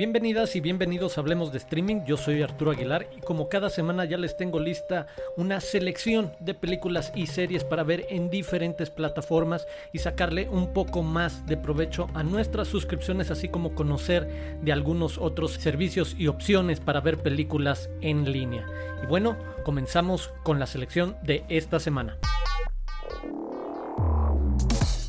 Bienvenidas y bienvenidos a Hablemos de Streaming, yo soy Arturo Aguilar y como cada semana ya les tengo lista una selección de películas y series para ver en diferentes plataformas y sacarle un poco más de provecho a nuestras suscripciones así como conocer de algunos otros servicios y opciones para ver películas en línea. Y bueno, comenzamos con la selección de esta semana.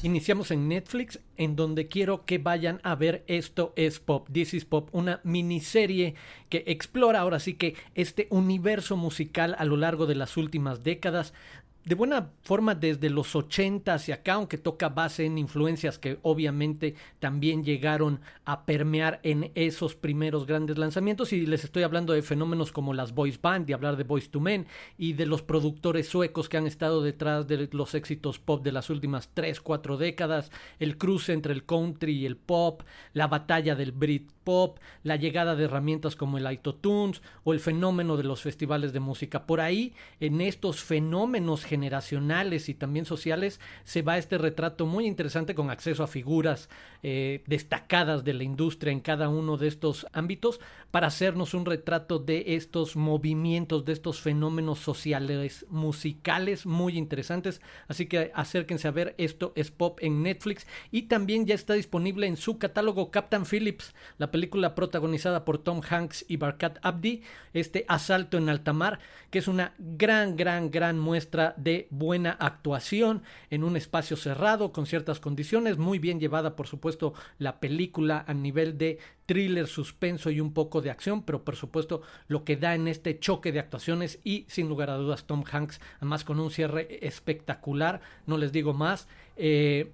Iniciamos en Netflix, en donde quiero que vayan a ver Esto es Pop, This is Pop, una miniserie que explora ahora sí que este universo musical a lo largo de las últimas décadas, de buena forma desde los 80 hacia acá, aunque toca base en influencias que obviamente también llegaron a permear en esos primeros grandes lanzamientos. Y les estoy hablando de fenómenos como las voice band y hablar de Voice to Men y de los productores suecos que han estado detrás de los éxitos pop de las últimas 3, 4 décadas, el cruce entre el country y el pop, la batalla del Brit pop, la llegada de herramientas como el iTunes o el fenómeno de los festivales de música. Por ahí, en estos fenómenos generacionales y también sociales, se va este retrato muy interesante con acceso a figuras eh, destacadas de la industria en cada uno de estos ámbitos para hacernos un retrato de estos movimientos, de estos fenómenos sociales, musicales muy interesantes. Así que acérquense a ver esto es pop en Netflix y también ya está disponible en su catálogo Captain Phillips, la película protagonizada por Tom Hanks y Barkat Abdi, este Asalto en Alta Mar, que es una gran, gran, gran muestra de buena actuación en un espacio cerrado con ciertas condiciones, muy bien llevada por supuesto la película a nivel de thriller, suspenso y un poco de acción, pero por supuesto lo que da en este choque de actuaciones y sin lugar a dudas Tom Hanks, además con un cierre espectacular, no les digo más. Eh,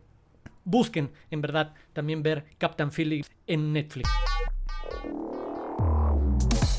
busquen en verdad también ver Captain Phillips en Netflix.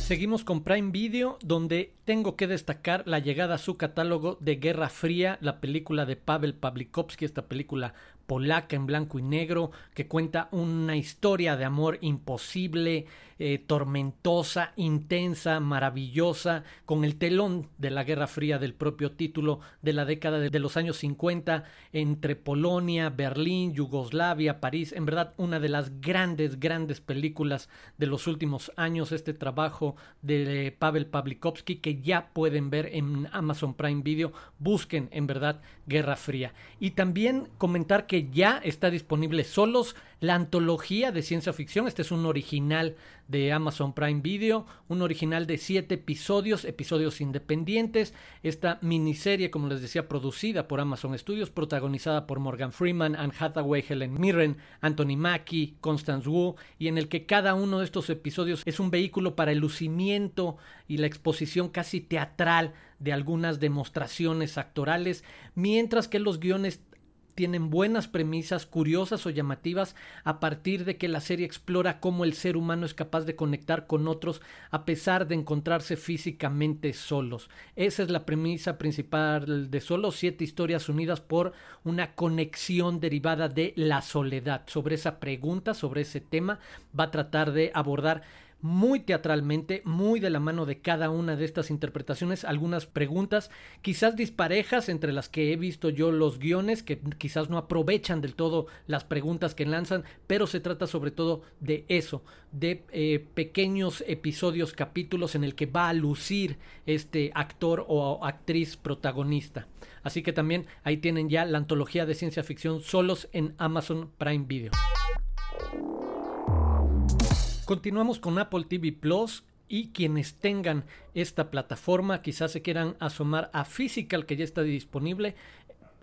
Seguimos con Prime Video, donde tengo que destacar la llegada a su catálogo de Guerra Fría, la película de Pavel Pawlikowski, esta película polaca en blanco y negro, que cuenta una historia de amor imposible, eh, tormentosa, intensa, maravillosa, con el telón de la Guerra Fría del propio título de la década de, los años 50 entre Polonia, Berlín, Yugoslavia, París. En verdad, una de las grandes, grandes películas de los últimos años, este trabajo de Pavel Pawlikowski que ya pueden ver en Amazon Prime Video. Busquen, en verdad, Guerra Fría. Y también comentar que ya está disponible solos la antología de ciencia ficción. Este es un original de Amazon Prime Video, un original de siete episodios, episodios independientes. Esta miniserie, como les decía, producida por Amazon Studios, protagonizada por Morgan Freeman, Anne Hathaway, Helen Mirren, Anthony Mackie, Constance Wu, y en el que cada uno de estos episodios es un vehículo para el lucimiento y la exposición casi teatral de algunas demostraciones actorales, mientras que los guiones tienen buenas premisas curiosas o llamativas a partir de que la serie explora cómo el ser humano es capaz de conectar con otros a pesar de encontrarse físicamente solos. Esa es la premisa principal de solo siete historias unidas por una conexión derivada de la soledad. Sobre esa pregunta, sobre ese tema, va a tratar de abordar muy teatralmente, muy de la mano de cada una de estas interpretaciones, algunas preguntas quizás disparejas entre las que he visto yo los guiones, que quizás no aprovechan del todo las preguntas que lanzan, pero se trata sobre todo de eso, de eh, pequeños episodios, capítulos en el que va a lucir este actor o actriz protagonista. Así que también ahí tienen ya la antología de ciencia ficción solos en Amazon Prime Video. Continuamos con Apple TV Plus y quienes tengan esta plataforma quizás se quieran asomar a Physical que ya está disponible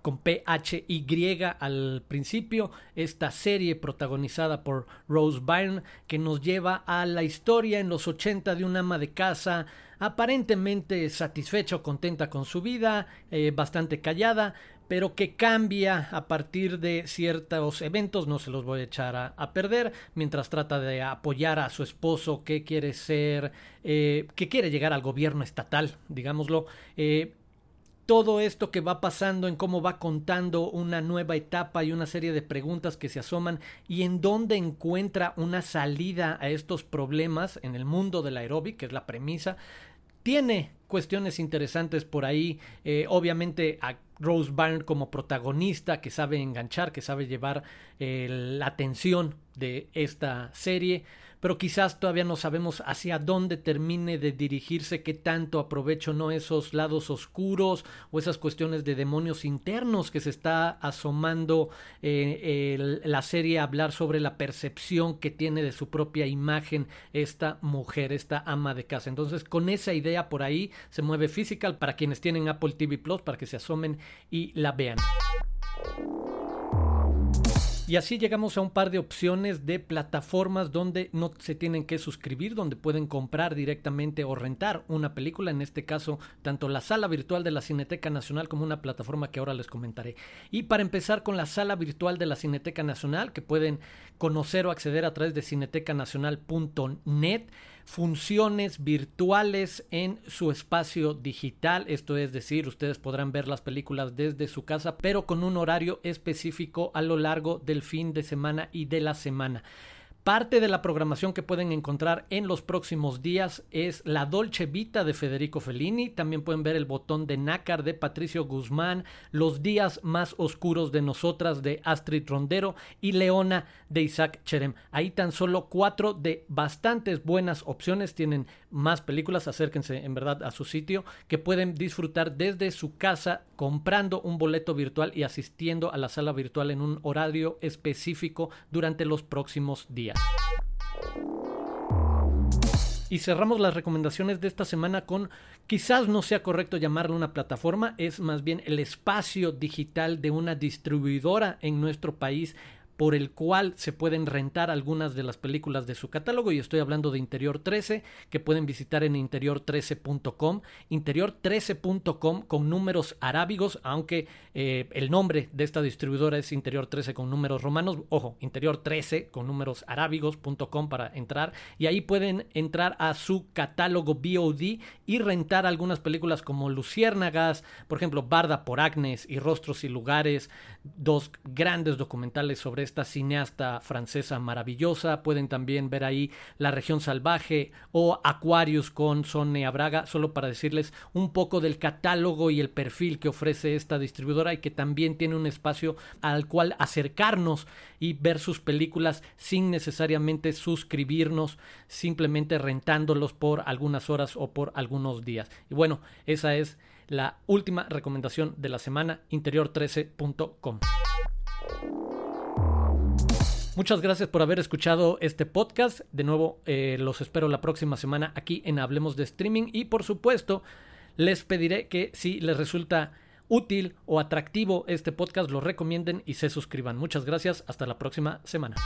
con PHY al principio, esta serie protagonizada por Rose Byrne que nos lleva a la historia en los 80 de una ama de casa aparentemente satisfecha o contenta con su vida, eh, bastante callada, pero que cambia a partir de ciertos eventos, no se los voy a echar a, perder, mientras trata de apoyar a su esposo que quiere ser, eh, que quiere llegar al gobierno estatal, digámoslo. Eh, todo esto que va pasando, en cómo va contando una nueva etapa y una serie de preguntas que se asoman y en dónde encuentra una salida a estos problemas en el mundo del aeróbic, que es la premisa, tiene cuestiones interesantes por ahí. Eh, obviamente a Rose Byrne como protagonista que sabe enganchar, que sabe llevar eh, la atención de esta serie. Pero quizás todavía no sabemos hacia dónde termine de dirigirse, qué tanto aprovecho no esos lados oscuros o esas cuestiones de demonios internos que se está asomando eh, la serie a hablar sobre la percepción que tiene de su propia imagen esta mujer, esta ama de casa. Entonces, con esa idea por ahí se mueve Physical para quienes tienen Apple TV Plus, para que se asomen y la vean. Y así llegamos a un par de opciones de plataformas donde no se tienen que suscribir, donde pueden comprar directamente o rentar una película, en este caso tanto la sala virtual de la Cineteca Nacional como una plataforma que ahora les comentaré. Y para empezar con la sala virtual de la Cineteca Nacional, que pueden conocer o acceder a través de cinetecanacional.net, funciones virtuales en su espacio digital. Esto es decir, ustedes podrán ver las películas desde su casa, pero con un horario específico a lo largo del fin de semana y de la semana. Parte de la programación que pueden encontrar en los próximos días es La Dolce Vita de Federico Fellini. También pueden ver El Botón de Nácar de Patricio Guzmán, Los Días Más Oscuros de Nosotras de Astrid Rondero y Leona de Isaac Cherem. Ahí tan solo cuatro de bastantes buenas opciones. Tienen más películas, acérquense en verdad a su sitio, que pueden disfrutar desde su casa comprando un boleto virtual y asistiendo a la sala virtual en un horario específico durante los próximos Y cerramos las recomendaciones de esta semana con, quizás no sea correcto llamarlo una plataforma, es más bien el espacio digital de una distribuidora en nuestro país por el cual se pueden rentar algunas de las películas de su catálogo. Y estoy hablando de Interior 13 que pueden visitar en interior13.com interior13.com con números arábigos aunque eh, el nombre de esta distribuidora es Interior 13 con números romanos. Ojo Interior 13 con números arábigos.com para entrar. Y ahí pueden entrar a su catálogo VOD y rentar algunas películas como Luciérnagas por ejemplo Barda por Agnes y Rostros y Lugares dos grandes documentales sobre esta cineasta francesa maravillosa. Pueden también ver ahí La región salvaje o Aquarius con Sonia Braga, solo para decirles un poco del catálogo y el perfil que ofrece esta distribuidora y que también tiene un espacio al cual acercarnos y ver sus películas sin necesariamente suscribirnos, simplemente rentándolos por algunas horas o por algunos días. Y bueno, esa es la última recomendación de la semana, interior13.com. Muchas gracias por haber escuchado este podcast. De nuevo, eh, los espero la próxima semana aquí en Hablemos de Streaming. Y por supuesto, les pediré que si les resulta útil o atractivo este podcast, lo recomienden y se suscriban. Muchas gracias. Hasta la próxima semana.